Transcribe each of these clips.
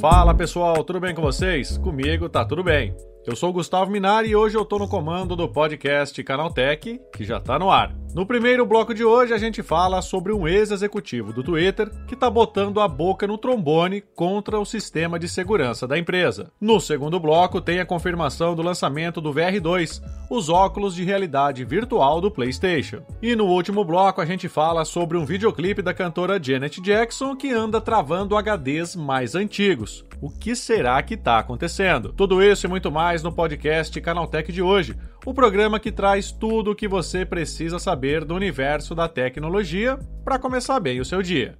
Fala pessoal, tudo bem com vocês? Comigo tá tudo bem. Eu sou o Gustavo Minari e hoje eu tô no comando do podcast Canaltech, que já tá no ar. No primeiro bloco de hoje, a gente fala sobre um ex-executivo do Twitter que está botando a boca no trombone contra o sistema de segurança da empresa. No segundo bloco, tem a confirmação do lançamento do VR2, os óculos de realidade virtual do PlayStation. E no último bloco, a gente fala sobre um videoclipe da cantora Janet Jackson que anda travando HDs mais antigos. O que será que está acontecendo? Tudo isso e muito mais no podcast Canaltech de hoje o programa que traz tudo o que você precisa saber do universo da tecnologia para começar bem o seu dia.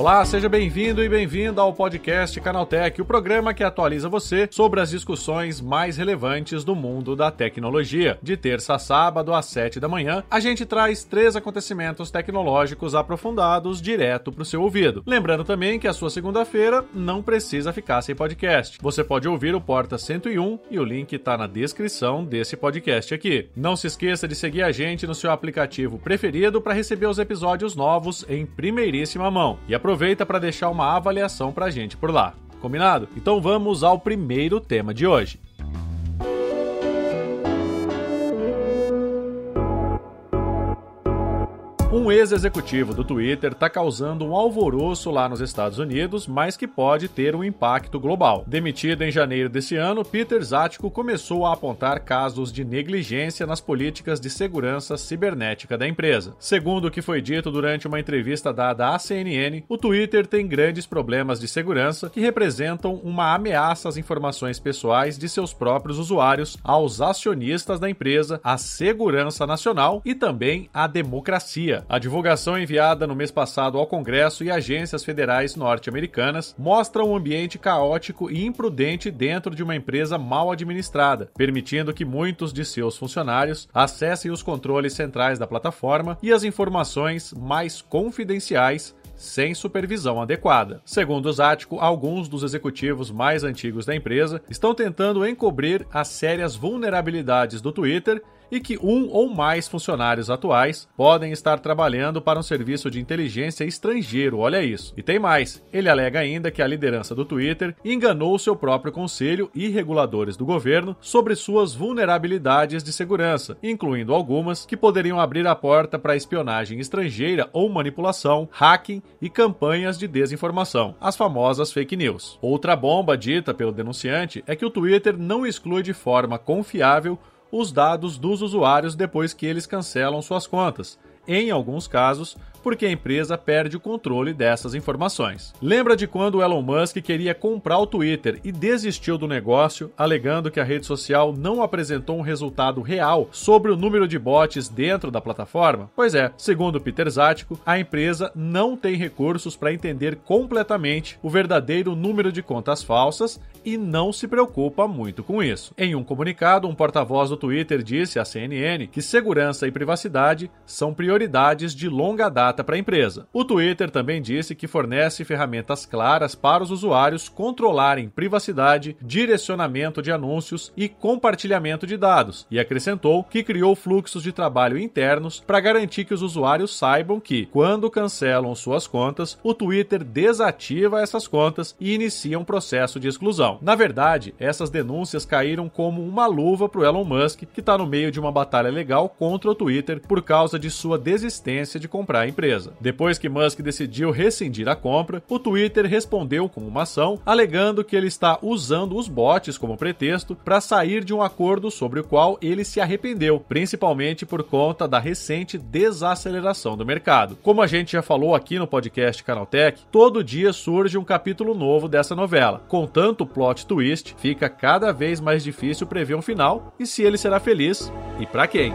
Olá, seja bem-vindo e bem-vinda ao podcast Canaltech, o programa que atualiza você sobre as discussões mais relevantes do mundo da tecnologia. De terça a sábado, às 7 da manhã, a gente traz três acontecimentos tecnológicos aprofundados direto para o seu ouvido. Lembrando também que a sua segunda-feira não precisa ficar sem podcast. Você pode ouvir o Porta 101 e o link está na descrição desse podcast aqui. Não se esqueça de seguir a gente no seu aplicativo preferido para receber os episódios novos em primeiríssima mão. E aproveita para deixar uma avaliação para a gente por lá. Combinado? Então vamos ao primeiro tema de hoje. Um ex-executivo do Twitter está causando um alvoroço lá nos Estados Unidos, mas que pode ter um impacto global. Demitido em janeiro desse ano, Peter Zatko começou a apontar casos de negligência nas políticas de segurança cibernética da empresa. Segundo o que foi dito durante uma entrevista dada à CNN, o Twitter tem grandes problemas de segurança que representam uma ameaça às informações pessoais de seus próprios usuários, aos acionistas da empresa, à segurança nacional e também à democracia. A divulgação enviada no mês passado ao Congresso e agências federais norte-americanas mostra um ambiente caótico e imprudente dentro de uma empresa mal administrada, permitindo que muitos de seus funcionários acessem os controles centrais da plataforma e as informações mais confidenciais sem supervisão adequada. Segundo o Zático, alguns dos executivos mais antigos da empresa estão tentando encobrir as sérias vulnerabilidades do Twitter e que um ou mais funcionários atuais podem estar trabalhando para um serviço de inteligência estrangeiro. Olha isso. E tem mais. Ele alega ainda que a liderança do Twitter enganou seu próprio conselho e reguladores do governo sobre suas vulnerabilidades de segurança, incluindo algumas que poderiam abrir a porta para espionagem estrangeira ou manipulação, hacking e campanhas de desinformação, as famosas fake news. Outra bomba dita pelo denunciante é que o Twitter não exclui de forma confiável os dados dos usuários depois que eles cancelam suas contas. Em alguns casos, porque a empresa perde o controle dessas informações. Lembra de quando o Elon Musk queria comprar o Twitter e desistiu do negócio, alegando que a rede social não apresentou um resultado real sobre o número de bots dentro da plataforma? Pois é, segundo Peter Zático, a empresa não tem recursos para entender completamente o verdadeiro número de contas falsas e não se preocupa muito com isso. Em um comunicado, um porta-voz do Twitter disse à CNN que segurança e privacidade são prioridades de longa data data para a empresa. O Twitter também disse que fornece ferramentas claras para os usuários controlarem privacidade, direcionamento de anúncios e compartilhamento de dados, e acrescentou que criou fluxos de trabalho internos para garantir que os usuários saibam que, quando cancelam suas contas, o Twitter desativa essas contas e inicia um processo de exclusão. Na verdade, essas denúncias caíram como uma luva para o Elon Musk, que está no meio de uma batalha legal contra o Twitter por causa de sua desistência de comprar a empresa empresa. Depois que Musk decidiu rescindir a compra, o Twitter respondeu com uma ação alegando que ele está usando os bots como pretexto para sair de um acordo sobre o qual ele se arrependeu, principalmente por conta da recente desaceleração do mercado. Como a gente já falou aqui no podcast Canaltech, todo dia surge um capítulo novo dessa novela. Com tanto plot twist, fica cada vez mais difícil prever um final e se ele será feliz e para quem.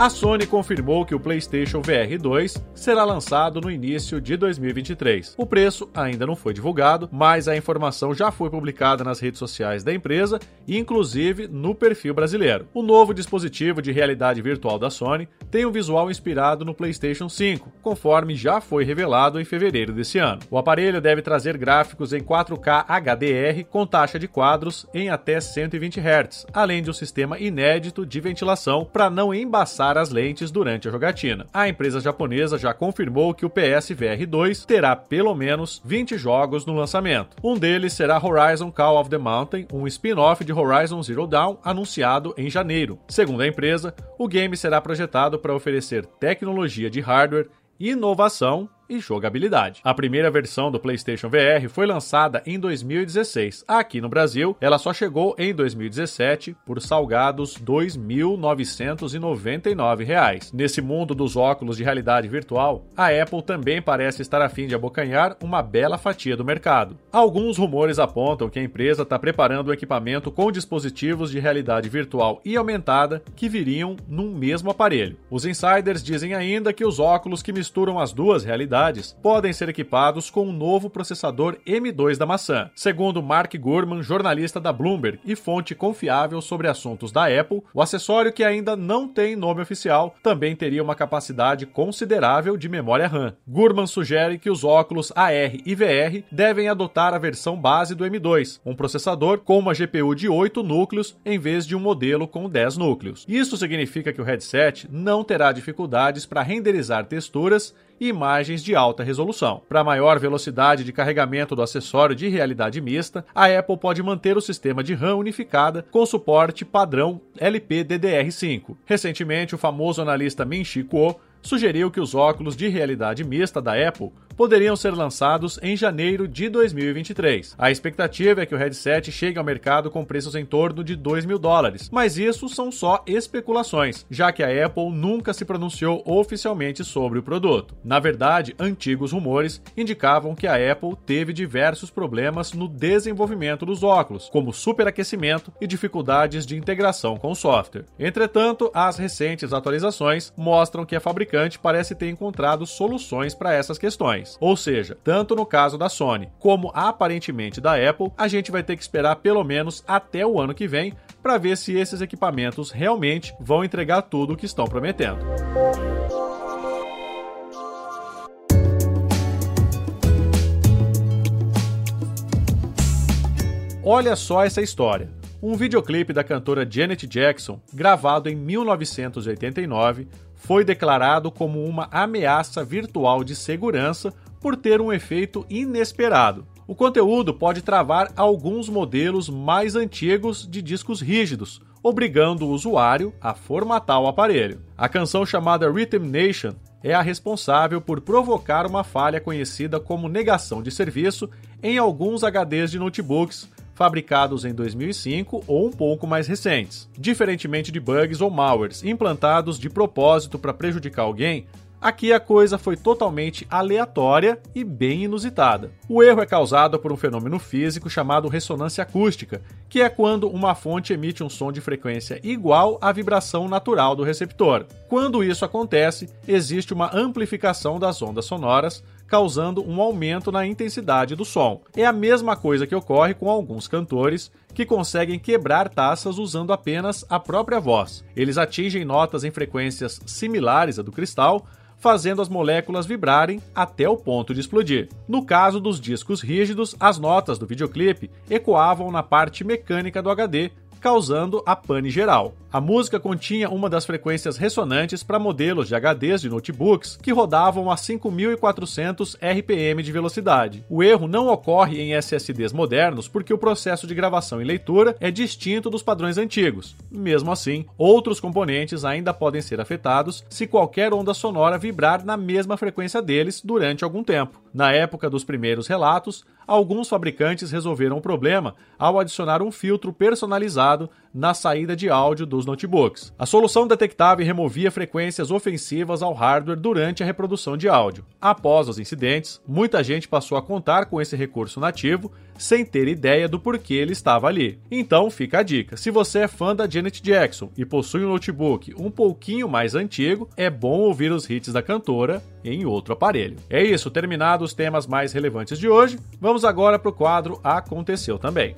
A Sony confirmou que o PlayStation VR 2 será lançado no início de 2023. O preço ainda não foi divulgado, mas a informação já foi publicada nas redes sociais da empresa inclusive no perfil brasileiro. O novo dispositivo de realidade virtual da Sony tem um visual inspirado no PlayStation 5, conforme já foi revelado em fevereiro desse ano. O aparelho deve trazer gráficos em 4K HDR com taxa de quadros em até 120 Hz, além de um sistema inédito de ventilação para não embaçar as lentes durante a jogatina. A empresa japonesa já confirmou que o PSVR 2 terá pelo menos 20 jogos no lançamento. Um deles será Horizon Call of the Mountain, um spin-off de Horizon Zero Dawn anunciado em janeiro. Segundo a empresa, o game será projetado para oferecer tecnologia de hardware, inovação e jogabilidade. A primeira versão do PlayStation VR foi lançada em 2016. Aqui no Brasil, ela só chegou em 2017 por salgados R$ 2.999. Nesse mundo dos óculos de realidade virtual, a Apple também parece estar a fim de abocanhar uma bela fatia do mercado. Alguns rumores apontam que a empresa está preparando o um equipamento com dispositivos de realidade virtual e aumentada que viriam num mesmo aparelho. Os insiders dizem ainda que os óculos que misturam as duas realidades unidades podem ser equipados com um novo processador M2 da maçã. Segundo Mark Gurman, jornalista da Bloomberg e fonte confiável sobre assuntos da Apple, o acessório que ainda não tem nome oficial também teria uma capacidade considerável de memória RAM. Gurman sugere que os óculos AR e VR devem adotar a versão base do M2, um processador com uma GPU de 8 núcleos em vez de um modelo com 10 núcleos. Isso significa que o headset não terá dificuldades para renderizar texturas e imagens de alta resolução. Para maior velocidade de carregamento do acessório de realidade mista, a Apple pode manter o sistema de RAM unificada com suporte padrão LPDDR5. Recentemente, o famoso analista Min-Chi Kuo sugeriu que os óculos de realidade mista da Apple poderiam ser lançados em janeiro de 2023. A expectativa é que o headset chegue ao mercado com preços em torno de 2 mil dólares, mas isso são só especulações, já que a Apple nunca se pronunciou oficialmente sobre o produto. Na verdade, antigos rumores indicavam que a Apple teve diversos problemas no desenvolvimento dos óculos, como superaquecimento e dificuldades de integração com o software. Entretanto, as recentes atualizações mostram que a fabricante parece ter encontrado soluções para essas questões. Ou seja, tanto no caso da Sony como aparentemente da Apple, a gente vai ter que esperar pelo menos até o ano que vem para ver se esses equipamentos realmente vão entregar tudo o que estão prometendo. Olha só essa história. Um videoclipe da cantora Janet Jackson, gravado em 1989, foi declarado como uma ameaça virtual de segurança por ter um efeito inesperado. O conteúdo pode travar alguns modelos mais antigos de discos rígidos, obrigando o usuário a formatar o aparelho. A canção chamada Rhythm Nation é a responsável por provocar uma falha conhecida como negação de serviço em alguns HDs de notebooks fabricados em 2005 ou um pouco mais recentes. Diferentemente de bugs ou malwares implantados de propósito para prejudicar alguém, Aqui a coisa foi totalmente aleatória e bem inusitada. O erro é causado por um fenômeno físico chamado ressonância acústica, que é quando uma fonte emite um som de frequência igual à vibração natural do receptor. Quando isso acontece, existe uma amplificação das ondas sonoras, causando um aumento na intensidade do som. É a mesma coisa que ocorre com alguns cantores que conseguem quebrar taças usando apenas a própria voz. Eles atingem notas em frequências similares à do cristal, fazendo as moléculas vibrarem até o ponto de explodir. No caso dos discos rígidos, as notas do videoclipe ecoavam na parte mecânica do HD, causando a pane geral. A música continha uma das frequências ressonantes para modelos de HDs de notebooks que rodavam a 5.400 RPM de velocidade. O erro não ocorre em SSDs modernos porque o processo de gravação e leitura é distinto dos padrões antigos. Mesmo assim, outros componentes ainda podem ser afetados se qualquer onda sonora vibrar na mesma frequência deles durante algum tempo. Na época dos primeiros relatos, alguns fabricantes resolveram o problema ao adicionar um filtro personalizado na saída de áudio dos notebooks. A solução detectava e removia frequências ofensivas ao hardware durante a reprodução de áudio. Após os incidentes, muita gente passou a contar com esse recurso nativo sem ter ideia do porquê ele estava ali. Então fica a dica: se você é fã da Janet Jackson e possui um notebook um pouquinho mais antigo, é bom ouvir os hits da cantora em outro aparelho. É isso, terminados os temas mais relevantes de hoje, vamos agora para o quadro Aconteceu também.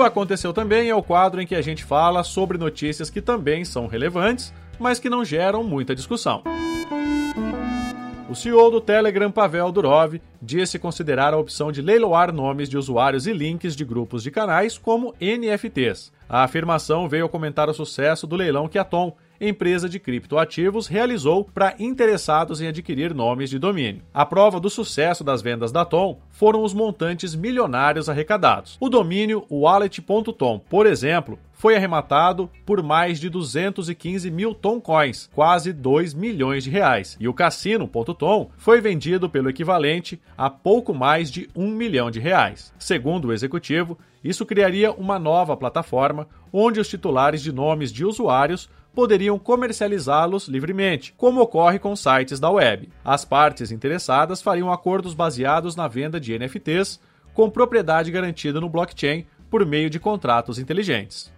O Aconteceu Também é o quadro em que a gente fala sobre notícias que também são relevantes, mas que não geram muita discussão. O CEO do Telegram, Pavel Durov, disse considerar a opção de leiloar nomes de usuários e links de grupos de canais como NFTs. A afirmação veio comentar o sucesso do leilão que a Tom, empresa de criptoativos, realizou para interessados em adquirir nomes de domínio. A prova do sucesso das vendas da Tom foram os montantes milionários arrecadados. O domínio wallet.tom, por exemplo, foi arrematado por mais de 215 mil Toncoins, quase 2 milhões de reais. E o cassino.tom foi vendido pelo equivalente a pouco mais de 1 milhão de reais. Segundo o executivo, isso criaria uma nova plataforma onde os titulares de nomes de usuários poderiam comercializá-los livremente, como ocorre com sites da web. As partes interessadas fariam acordos baseados na venda de NFTs com propriedade garantida no blockchain por meio de contratos inteligentes.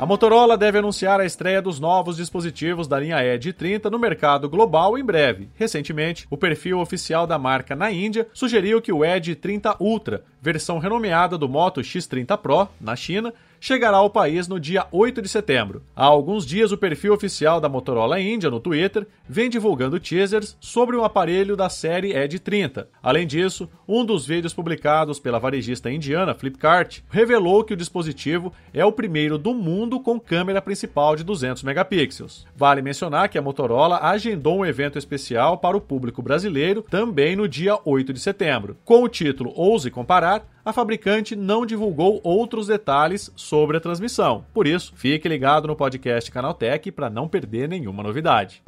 A Motorola deve anunciar a estreia dos novos dispositivos da linha Edge 30 no mercado global em breve. Recentemente, o perfil oficial da marca na Índia sugeriu que o Edge 30 Ultra, versão renomeada do Moto X30 Pro na China, chegará ao país no dia 8 de setembro. Há alguns dias, o perfil oficial da Motorola Índia no Twitter vem divulgando teasers sobre um aparelho da série Edge 30. Além disso, um dos vídeos publicados pela varejista indiana Flipkart revelou que o dispositivo é o primeiro do mundo com câmera principal de 200 megapixels. Vale mencionar que a Motorola agendou um evento especial para o público brasileiro também no dia 8 de setembro. Com o título Ouse Comparar, a fabricante não divulgou outros detalhes sobre a transmissão. Por isso, fique ligado no podcast Canaltech para não perder nenhuma novidade.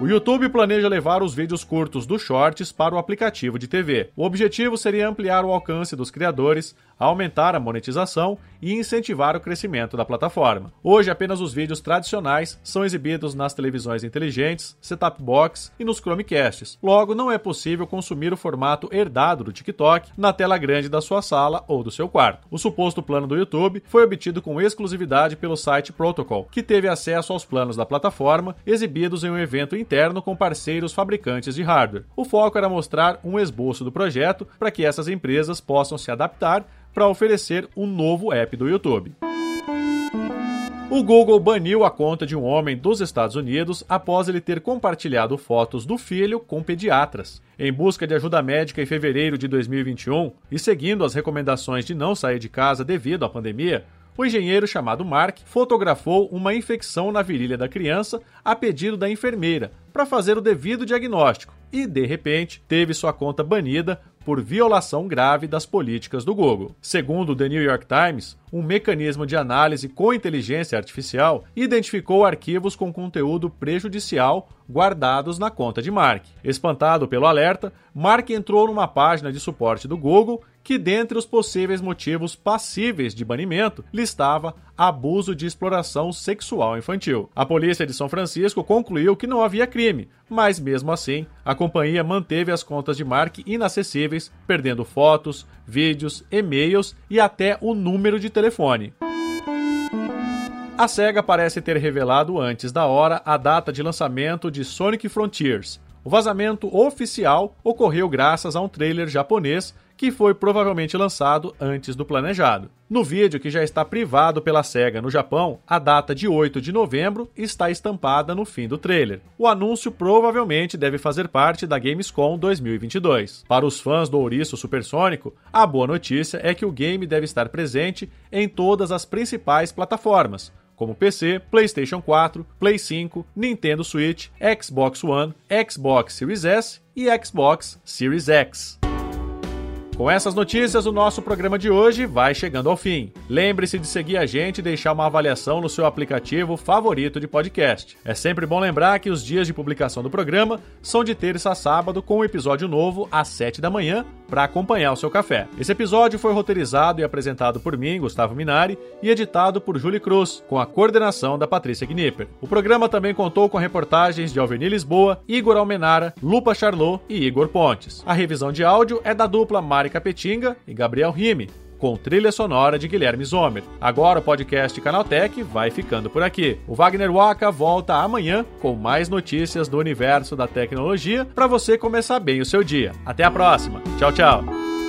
O YouTube planeja levar os vídeos curtos dos Shorts para o aplicativo de TV. O objetivo seria ampliar o alcance dos criadores, aumentar a monetização e incentivar o crescimento da plataforma. Hoje, apenas os vídeos tradicionais são exibidos nas televisões inteligentes, set-top box e nos Chromecasts. Logo, não é possível consumir o formato herdado do TikTok na tela grande da sua sala ou do seu quarto. O suposto plano do YouTube foi obtido com exclusividade pelo site Protocol, que teve acesso aos planos da plataforma exibidos em um evento interno com parceiros fabricantes de hardware. O foco era mostrar um esboço do projeto para que essas empresas possam se adaptar para oferecer um novo app do YouTube. O Google baniu a conta de um homem dos Estados Unidos após ele ter compartilhado fotos do filho com pediatras. Em busca de ajuda médica em fevereiro de 2021 e seguindo as recomendações de não sair de casa devido à pandemia, o engenheiro chamado Mark fotografou uma infecção na virilha da criança a pedido da enfermeira para fazer o devido diagnóstico e, de repente, teve sua conta banida por violação grave das políticas do Google. Segundo o The New York Times, um mecanismo de análise com inteligência artificial identificou arquivos com conteúdo prejudicial guardados na conta de Mark. Espantado pelo alerta, Mark entrou numa página de suporte do Google que, dentre os possíveis motivos passíveis de banimento, listava abuso de exploração sexual infantil. A polícia de São Francisco concluiu que não havia crime, mas mesmo assim, a companhia manteve as contas de Mark inacessíveis, perdendo fotos, vídeos, e-mails e até o número de telefone. A SEGA parece ter revelado antes da hora a data de lançamento de Sonic Frontiers. O vazamento oficial ocorreu graças a um trailer japonês que foi provavelmente lançado antes do planejado. No vídeo, que já está privado pela SEGA no Japão, a data de 8 de novembro está estampada no fim do trailer. O anúncio provavelmente deve fazer parte da Gamescom 2022. Para os fãs do ouriço supersônico, a boa notícia é que o game deve estar presente em todas as principais plataformas, como PC, PlayStation 4, Play 5, Nintendo Switch, Xbox One, Xbox Series S e Xbox Series X. Com essas notícias, o nosso programa de hoje vai chegando ao fim. Lembre-se de seguir a gente e deixar uma avaliação no seu aplicativo favorito de podcast. É sempre bom lembrar que os dias de publicação do programa são de terça a sábado, com um episódio novo às 7 da manhã para acompanhar o seu café. Esse episódio foi roteirizado e apresentado por mim, Gustavo Minari, e editado por Julie Cruz, com a coordenação da Patrícia Gnipper. O programa também contou com reportagens de Alveni Lisboa, Igor Almenara, Lupa Charlot e Igor Pontes. A revisão de áudio é da dupla Mari Capetinga e Gabriel Rime com trilha sonora de Guilherme Zomer. Agora o podcast Canaltech vai ficando por aqui. O Wagner Waka volta amanhã com mais notícias do universo da tecnologia para você começar bem o seu dia. Até a próxima. Tchau, tchau.